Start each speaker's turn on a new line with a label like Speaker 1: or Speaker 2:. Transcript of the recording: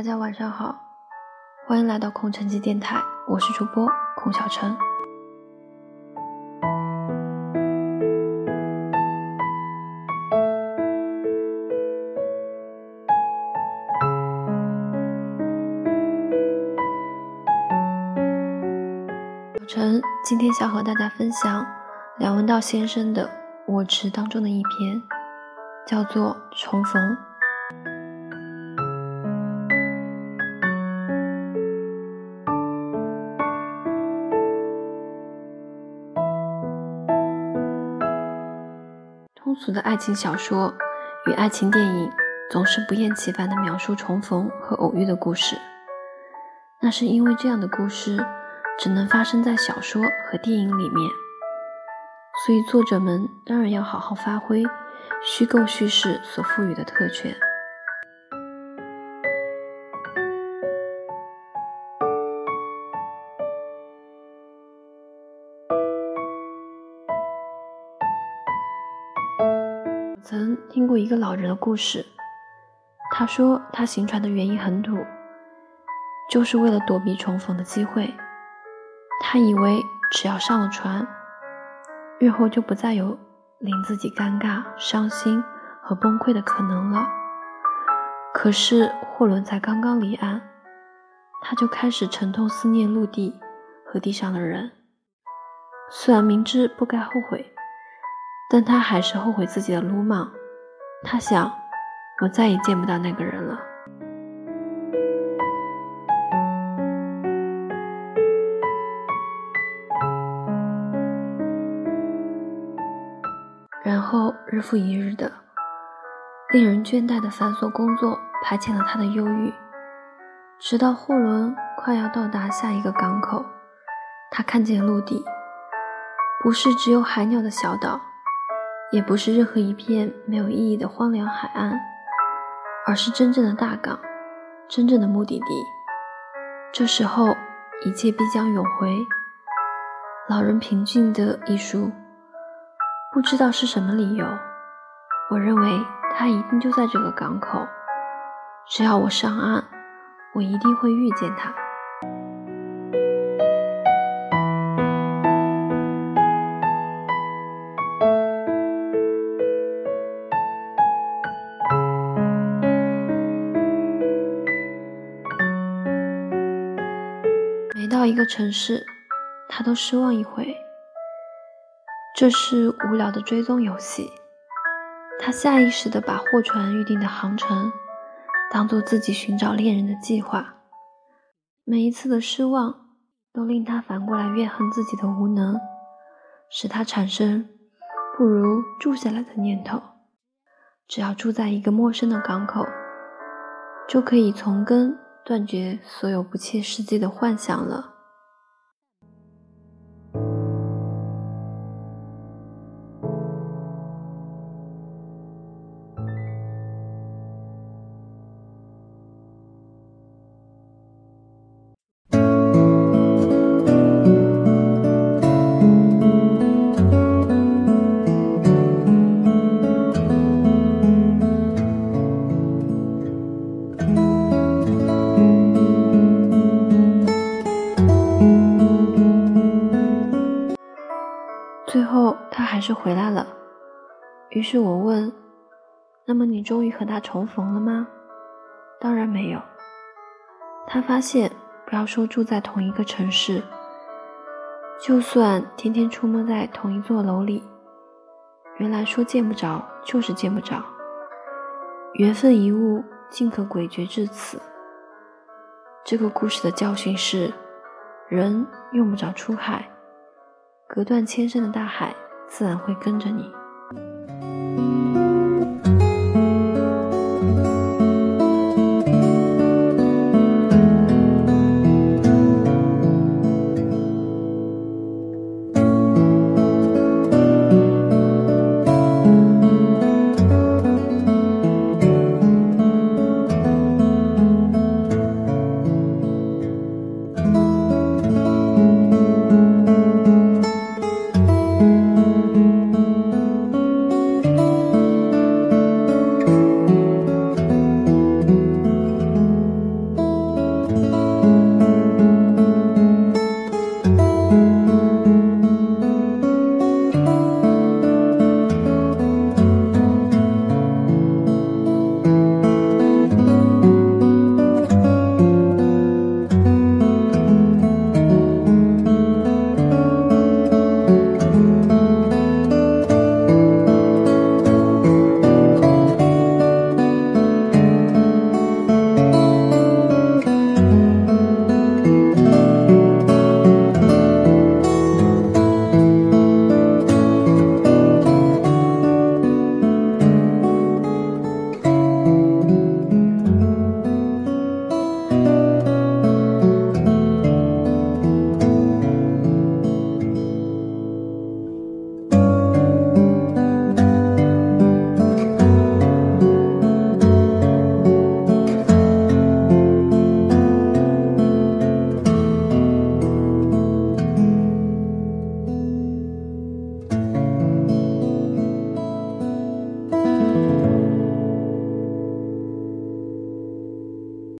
Speaker 1: 大家晚上好，欢迎来到空城计电台，我是主播孔小晨。小陈今天想和大家分享梁文道先生的《我池》当中的一篇，叫做《重逢》。通俗的爱情小说与爱情电影总是不厌其烦地描述重逢和偶遇的故事，那是因为这样的故事只能发生在小说和电影里面，所以作者们当然要好好发挥虚构叙事所赋予的特权。曾听过一个老人的故事，他说他行船的原因很土，就是为了躲避重逢的机会。他以为只要上了船，日后就不再有令自己尴尬、伤心和崩溃的可能了。可是货轮才刚刚离岸，他就开始沉痛思念陆地和地上的人。虽然明知不该后悔。但他还是后悔自己的鲁莽。他想，我再也见不到那个人了。然后日复一日的令人倦怠的繁琐工作排遣了他的忧郁，直到货轮快要到达下一个港口，他看见陆地，不是只有海鸟的小岛。也不是任何一片没有意义的荒凉海岸，而是真正的大港，真正的目的地。这时候，一切必将永回。老人平静地一说：“不知道是什么理由，我认为他一定就在这个港口。只要我上岸，我一定会遇见他。”到一个城市，他都失望一回。这是无聊的追踪游戏。他下意识地把货船预定的航程当做自己寻找恋人的计划。每一次的失望都令他反过来怨恨自己的无能，使他产生不如住下来的念头。只要住在一个陌生的港口，就可以从根。断绝所有不切实际的幻想了。他还是回来了。于是我问：“那么你终于和他重逢了吗？”“当然没有。”他发现，不要说住在同一个城市，就算天天出没在同一座楼里，原来说见不着就是见不着。缘分一物，竟可诡谲至此。这个故事的教训是：人用不着出海。隔断千山的大海，自然会跟着你。Música